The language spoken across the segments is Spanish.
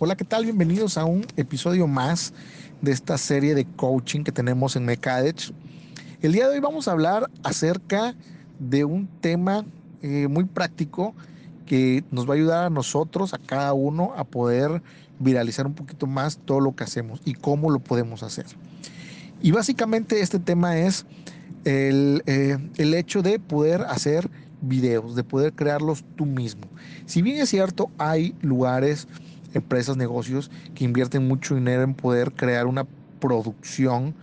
Hola, ¿qué tal? Bienvenidos a un episodio más de esta serie de coaching que tenemos en Mecadech. El día de hoy vamos a hablar acerca de un tema eh, muy práctico que nos va a ayudar a nosotros, a cada uno, a poder viralizar un poquito más todo lo que hacemos y cómo lo podemos hacer. Y básicamente este tema es el, eh, el hecho de poder hacer videos, de poder crearlos tú mismo. Si bien es cierto, hay lugares empresas, negocios que invierten mucho dinero en poder crear una producción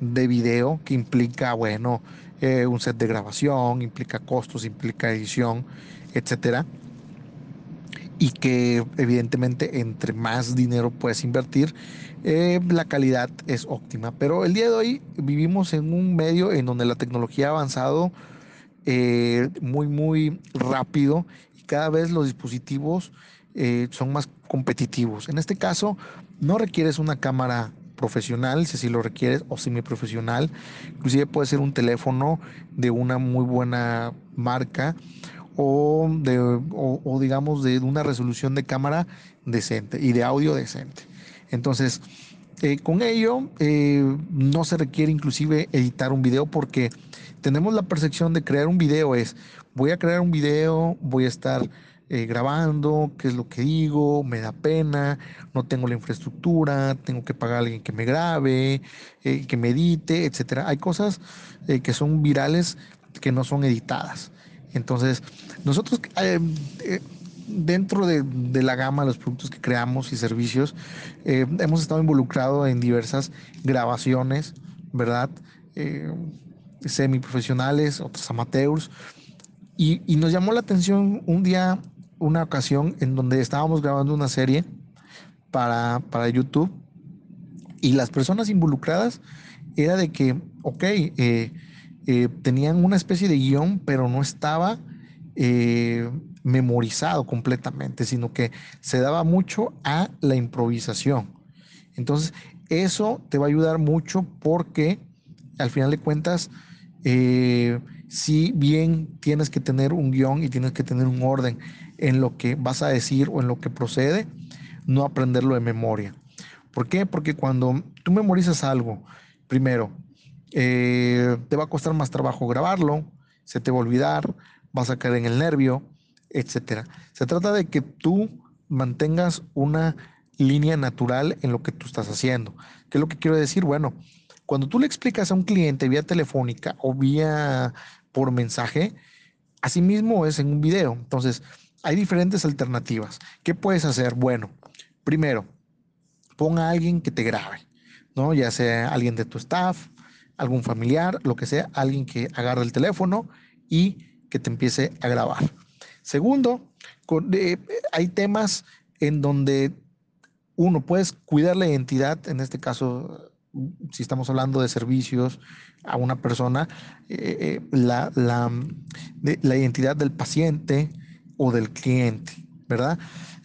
de video que implica, bueno, eh, un set de grabación, implica costos, implica edición, etcétera. Y que evidentemente entre más dinero puedes invertir, eh, la calidad es óptima. Pero el día de hoy vivimos en un medio en donde la tecnología ha avanzado eh, muy, muy rápido y cada vez los dispositivos son más competitivos. En este caso, no requieres una cámara profesional, si así lo requieres, o semiprofesional. Inclusive puede ser un teléfono de una muy buena marca o, de, o, digamos de una resolución de cámara decente y de audio decente. Entonces, eh, con ello eh, no se requiere inclusive editar un video porque tenemos la percepción de crear un video es, voy a crear un video, voy a estar eh, grabando, qué es lo que digo, me da pena, no tengo la infraestructura, tengo que pagar a alguien que me grabe, eh, que me edite, etcétera. Hay cosas eh, que son virales que no son editadas. Entonces, nosotros dentro de, de, la gama de los productos que creamos y servicios, hemos estado involucrados en diversas grabaciones, ¿verdad? semiprofesionales, otros amateurs. Y, y, nos llamó la atención un día una ocasión en donde estábamos grabando una serie para, para YouTube y las personas involucradas era de que, ok, eh, eh, tenían una especie de guion, pero no estaba eh, memorizado completamente, sino que se daba mucho a la improvisación. Entonces, eso te va a ayudar mucho porque al final de cuentas, si bien tienes que tener un guion y tienes que tener un orden en lo que vas a decir o en lo que procede, no aprenderlo de memoria. ¿Por qué? Porque cuando tú memorizas algo, primero, eh, te va a costar más trabajo grabarlo, se te va a olvidar, vas a caer en el nervio, etc. Se trata de que tú mantengas una línea natural en lo que tú estás haciendo. ¿Qué es lo que quiero decir? Bueno, cuando tú le explicas a un cliente vía telefónica o vía por mensaje, así mismo es en un video. Entonces, hay diferentes alternativas. ¿Qué puedes hacer? Bueno, primero, ponga a alguien que te grabe, ¿no? Ya sea alguien de tu staff, algún familiar, lo que sea, alguien que agarre el teléfono y que te empiece a grabar. Segundo, hay temas en donde uno puedes cuidar la identidad, en este caso, si estamos hablando de servicios a una persona, eh, eh, la, la identidad del paciente, o del cliente, ¿verdad?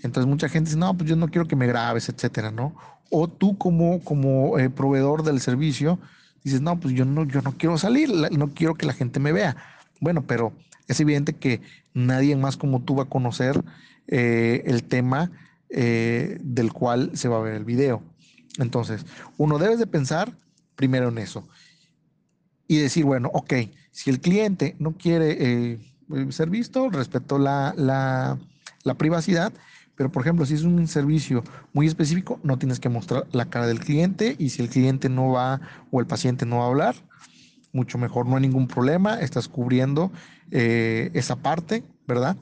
Entonces mucha gente dice, no, pues yo no quiero que me grabes, etcétera, ¿no? O tú como, como eh, proveedor del servicio dices, no, pues yo no, yo no quiero salir, no quiero que la gente me vea. Bueno, pero es evidente que nadie más como tú va a conocer eh, el tema eh, del cual se va a ver el video. Entonces, uno debe de pensar primero en eso y decir, bueno, ok, si el cliente no quiere ser visto, respeto la, la, la privacidad, pero por ejemplo, si es un servicio muy específico, no tienes que mostrar la cara del cliente y si el cliente no va o el paciente no va a hablar, mucho mejor, no hay ningún problema, estás cubriendo eh, esa parte, ¿verdad?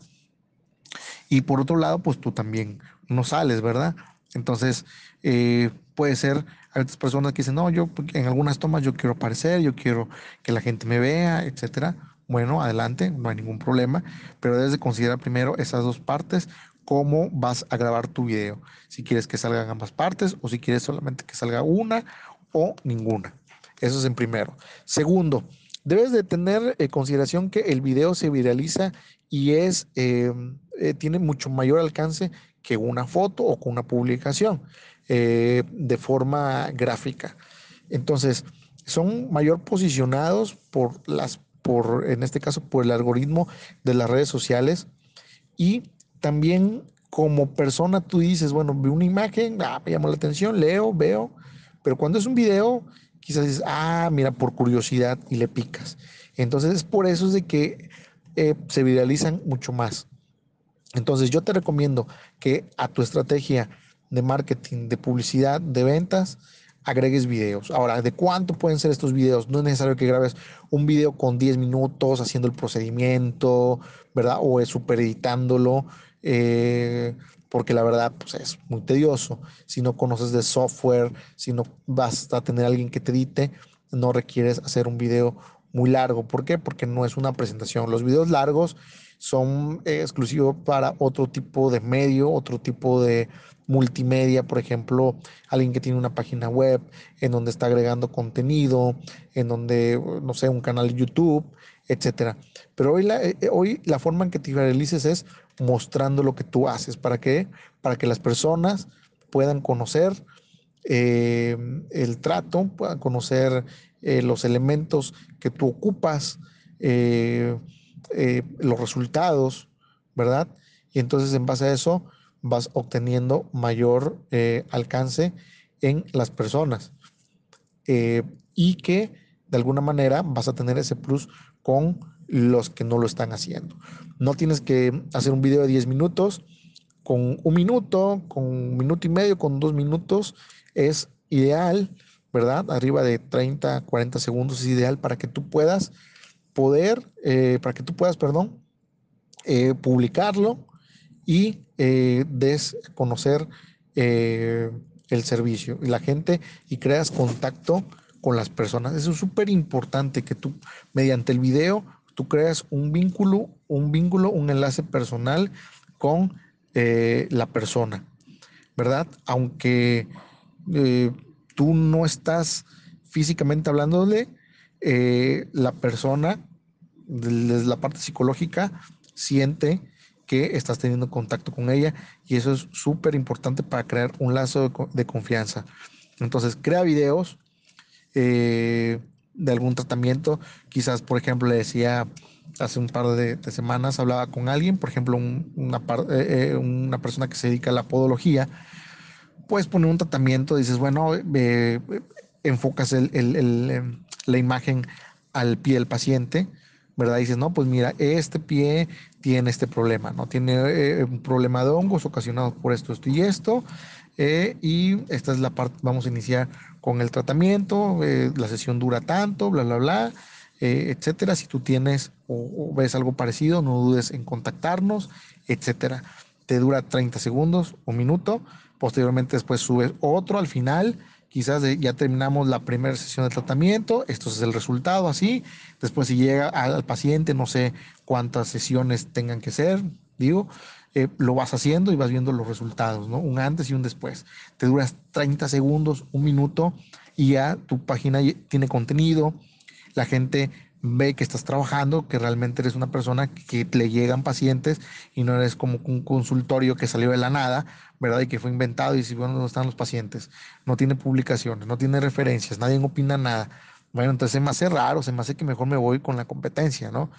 Y por otro lado, pues tú también no sales, ¿verdad? Entonces, eh, puede ser, hay otras personas que dicen, no, yo en algunas tomas yo quiero aparecer, yo quiero que la gente me vea, etcétera bueno, adelante, no hay ningún problema, pero debes de considerar primero esas dos partes, cómo vas a grabar tu video, si quieres que salgan ambas partes o si quieres solamente que salga una o ninguna. Eso es en primero. Segundo, debes de tener en consideración que el video se viraliza y es, eh, eh, tiene mucho mayor alcance que una foto o con una publicación eh, de forma gráfica. Entonces, son mayor posicionados por las por, en este caso, por el algoritmo de las redes sociales. Y también como persona tú dices, bueno, veo una imagen, ah, me llamó la atención, leo, veo, pero cuando es un video, quizás dices, ah, mira, por curiosidad y le picas. Entonces es por eso es de que eh, se viralizan mucho más. Entonces yo te recomiendo que a tu estrategia de marketing, de publicidad, de ventas, agregues videos. Ahora, ¿de cuánto pueden ser estos videos? No es necesario que grabes un video con 10 minutos haciendo el procedimiento, ¿verdad? O es super editándolo, eh, porque la verdad pues, es muy tedioso. Si no conoces de software, si no vas a tener alguien que te edite, no requieres hacer un video muy largo. ¿Por qué? Porque no es una presentación. Los videos largos son eh, exclusivos para otro tipo de medio, otro tipo de multimedia, por ejemplo, alguien que tiene una página web en donde está agregando contenido, en donde, no sé, un canal de YouTube, etcétera. Pero hoy la, eh, hoy la forma en que te realices es mostrando lo que tú haces. ¿Para qué? Para que las personas puedan conocer eh, el trato, puedan conocer eh, los elementos que tú ocupas, los resultados, ¿verdad? Y entonces en base a eso vas obteniendo mayor eh, alcance en las personas eh, y que de alguna manera vas a tener ese plus con los que no lo están haciendo. No tienes que hacer un video de 10 minutos, con un minuto, con un minuto y medio, con dos minutos es ideal, ¿verdad? Arriba de 30, 40 segundos es ideal para que tú puedas poder, eh, para que tú puedas, perdón, publicarlo y eh, des conocer eh, el servicio y la gente y creas contacto con las personas. Eso es súper importante que tú, mediante el video, tú creas un vínculo, un vínculo, un enlace personal con eh, la persona, ¿verdad? Aunque tú no estás físicamente hablándole, la persona, desde la parte psicológica, siente que estás teniendo contacto con ella y eso es súper importante para crear un lazo de, confianza. Entonces, crea videos eh, de algún tratamiento. Quizás, por ejemplo, le decía hace un par de, semanas, hablaba con alguien, por ejemplo, una, eh, eh, una, persona que se dedica a la podología. Puedes poner un tratamiento, dices, bueno, enfocas la imagen al pie del paciente ¿verdad? Dices, no, pues mira, este pie tiene este problema, ¿no? Tiene eh, un problema de hongos ocasionados por esto, esto y esto. Eh, y esta es la parte, vamos a iniciar con el tratamiento, eh, la sesión dura tanto, bla, bla, bla, etcétera. Si tú tienes o, ves algo parecido, no dudes en contactarnos, etcétera. Te dura 30 segundos, un minuto. Posteriormente después subes otro al final quizás ya terminamos la primera sesión de tratamiento, esto es el resultado así, después si llega al paciente, no sé cuántas sesiones tengan que ser, digo, eh, lo vas haciendo y vas viendo los resultados, ¿no? Un antes y un después. Te duras 30 segundos, un minuto y ya tu página tiene contenido, la gente ve que estás trabajando, que realmente eres una persona que le llegan pacientes y no eres como un consultorio que salió de la nada, ¿verdad? Y que fue inventado y si, bueno, ¿dónde están los pacientes? No tiene publicaciones, no tiene referencias, nadie opina nada. Bueno, entonces se me hace raro, se me hace que mejor me voy con la competencia, ¿no?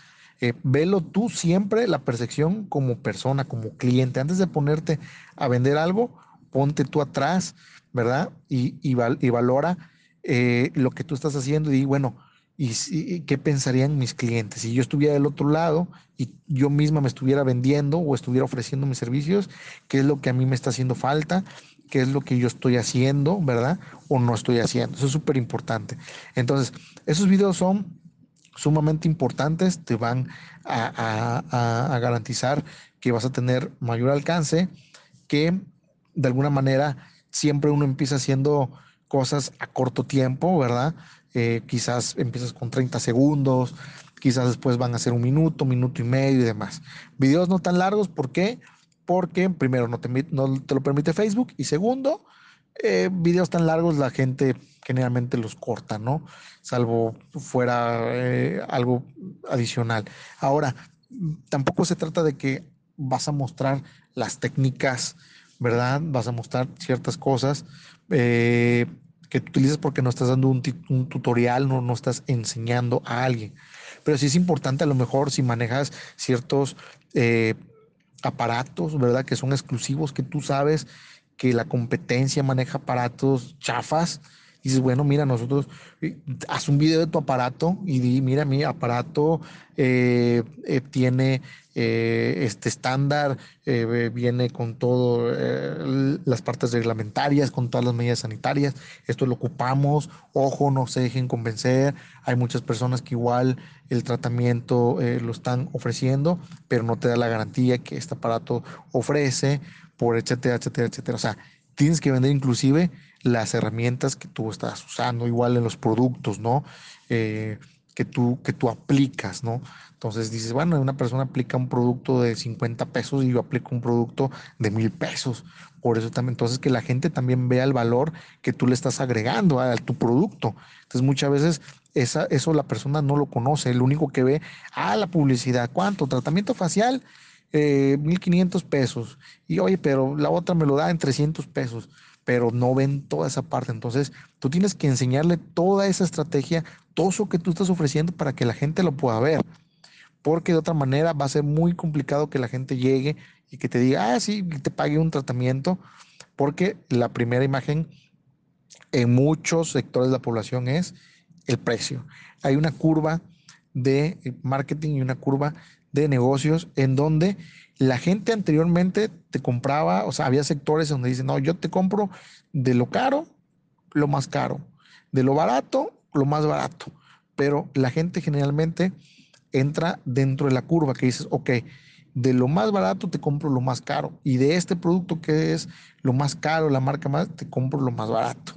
Eh, velo tú siempre la percepción como persona, como cliente. Antes de ponerte a vender algo, ponte tú atrás, ¿verdad? Y, y, valora eh, lo que tú estás haciendo y bueno, y, qué pensarían mis clientes. Si yo estuviera del otro lado y yo misma me estuviera vendiendo o estuviera ofreciendo mis servicios, qué es lo que a mí me está haciendo falta, qué es lo que yo estoy haciendo, ¿verdad? O no estoy haciendo. Eso es súper importante. Entonces, esos videos son sumamente importantes, te van a, garantizar que vas a tener mayor alcance, que de alguna manera siempre uno empieza haciendo cosas a corto tiempo, ¿verdad? Eh, quizás empiezas con 30 segundos, quizás después van a ser un minuto, minuto y medio y demás. Videos no tan largos, ¿por qué? Porque primero no te, lo permite Facebook y segundo, eh, videos tan largos la gente generalmente los corta, ¿no? Salvo fuera eh, algo adicional. Ahora, tampoco se trata de que vas a mostrar las técnicas, ¿verdad? Vas a mostrar ciertas cosas. Que utilizas porque no estás dando un, tutorial, no, no estás enseñando a alguien. Pero sí es importante a lo mejor si manejas ciertos, eh, aparatos, ¿verdad? Que son exclusivos, que tú sabes que la competencia maneja aparatos chafas. Dices, bueno, mira, nosotros, eh, haz un video de tu aparato y di, mira, mi aparato eh, eh, tiene este estándar, viene con todas las partes reglamentarias, con todas las medidas sanitarias. Esto lo ocupamos, ojo, no se dejen convencer. Hay muchas personas que igual el tratamiento lo están ofreciendo, pero no te da la garantía que este aparato ofrece por etcétera, etcétera, etcétera. O sea, tienes que vender inclusive las herramientas que tú estás usando, igual en los productos, ¿no? Eh, que, tú, que tú aplicas, ¿no? Entonces dices, bueno, una persona aplica un producto de 50 pesos y yo aplico un producto de mil pesos. Por eso también, entonces que la gente también vea el valor que tú le estás agregando a, tu producto. Entonces muchas veces esa, eso la persona no lo conoce, el único que ve, ah, la publicidad, ¿cuánto? Tratamiento facial, eh, 1.500 pesos. Y oye, pero la otra me lo da en 300 pesos, pero no ven toda esa parte. Entonces, tú tienes que enseñarle toda esa estrategia, todo eso que tú estás ofreciendo para que la gente lo pueda ver. Porque de otra manera va a ser muy complicado que la gente llegue y que te diga, ah, sí, te pague un tratamiento, porque la primera imagen en muchos sectores de la población es el precio. Hay una curva de marketing y una curva de negocios en donde la gente anteriormente te compraba, o sea, había sectores donde dicen, no, yo te compro de lo caro, lo más caro, de lo barato, lo más barato. Pero la gente generalmente entra dentro de la curva que dices, ok, de lo más barato te compro lo más caro y de este producto que es lo más caro, la marca más, te compro lo más barato.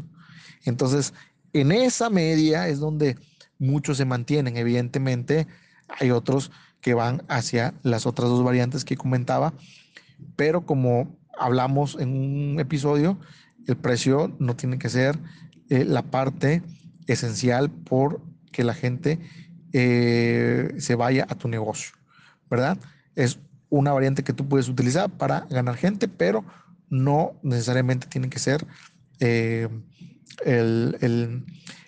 Entonces, en esa media es donde muchos se mantienen. Evidentemente, hay otros que van hacia las otras dos variantes que comentaba, pero como hablamos en un episodio, el precio no tiene que ser eh, la parte esencial por que la gente eh, se vaya a tu negocio, ¿verdad? Es una variante que tú puedes utilizar para ganar gente, pero no necesariamente tiene que ser eh,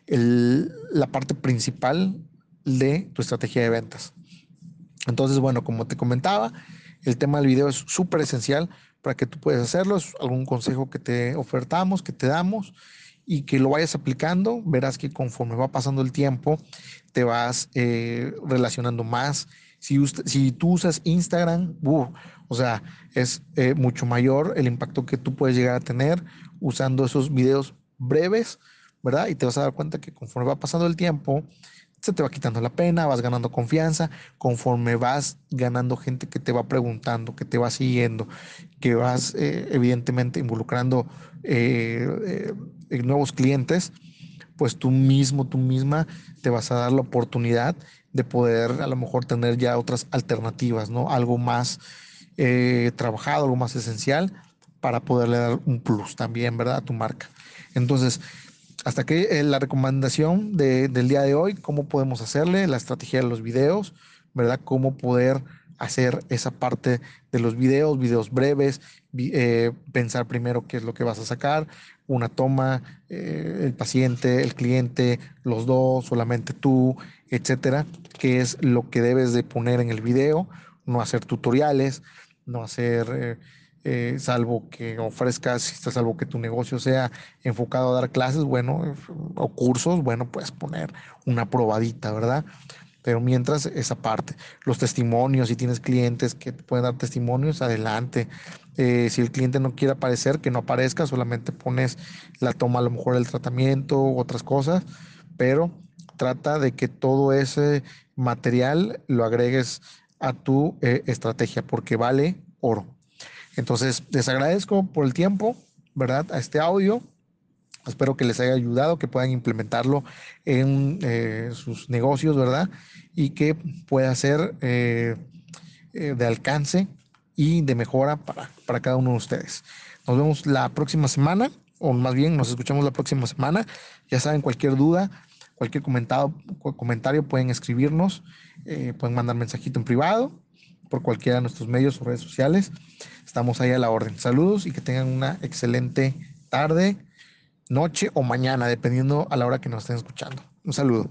la parte principal de tu estrategia de ventas. Entonces, bueno, como te comentaba, el tema del video es súper esencial para que tú puedas hacerlo. Es algún consejo que te ofertamos, que te damos y que lo vayas aplicando. Verás que conforme va pasando el tiempo, te vas eh, relacionando más. Si, tú usas Instagram, o sea, es eh, mucho mayor el impacto que tú puedes llegar a tener usando esos videos breves, ¿verdad? Y te vas a dar cuenta que conforme va pasando el tiempo, te va quitando la pena, vas ganando confianza, conforme vas ganando gente que te va preguntando, que te va siguiendo, que vas eh, evidentemente involucrando eh, eh, nuevos clientes, pues tú mismo, tú misma te vas a dar la oportunidad de poder a lo mejor tener ya otras alternativas, ¿no? Algo más trabajado, algo más esencial para poderle dar un plus también, ¿verdad? A tu marca. Entonces, hasta aquí eh, la recomendación del día de hoy, cómo podemos hacerle, la estrategia de los videos, ¿verdad? Cómo poder hacer esa parte de los videos, videos breves, eh, pensar primero qué es lo que vas a sacar, una toma, eh, el paciente, el cliente, los dos, solamente tú, etcétera, qué es lo que debes de poner en el video, no hacer tutoriales, no hacer eh, salvo que ofrezcas, salvo que tu negocio sea enfocado a dar clases, bueno, o cursos, bueno, puedes poner una probadita, ¿verdad? Pero mientras esa parte, los testimonios, si tienes clientes que te pueden dar testimonios, adelante. Eh, si el cliente no quiere aparecer, que no aparezca, solamente pones la toma a lo mejor del tratamiento otras cosas, pero trata de que todo ese material lo agregues a tu eh, estrategia, porque vale oro. Entonces, les agradezco por el tiempo, ¿verdad? A este audio. Espero que les haya ayudado, que puedan implementarlo en eh, sus negocios, ¿verdad? Y que pueda ser eh, eh, de alcance y de mejora para, para cada uno de ustedes. Nos vemos la próxima semana, o más bien nos escuchamos la próxima semana. Ya saben, cualquier duda, cualquier comentario, comentario pueden escribirnos, pueden mandar mensajito en privado por cualquiera de nuestros medios o redes sociales. Estamos ahí a la orden. Saludos y que tengan una excelente tarde, noche o mañana, dependiendo a la hora que nos estén escuchando. Un saludo.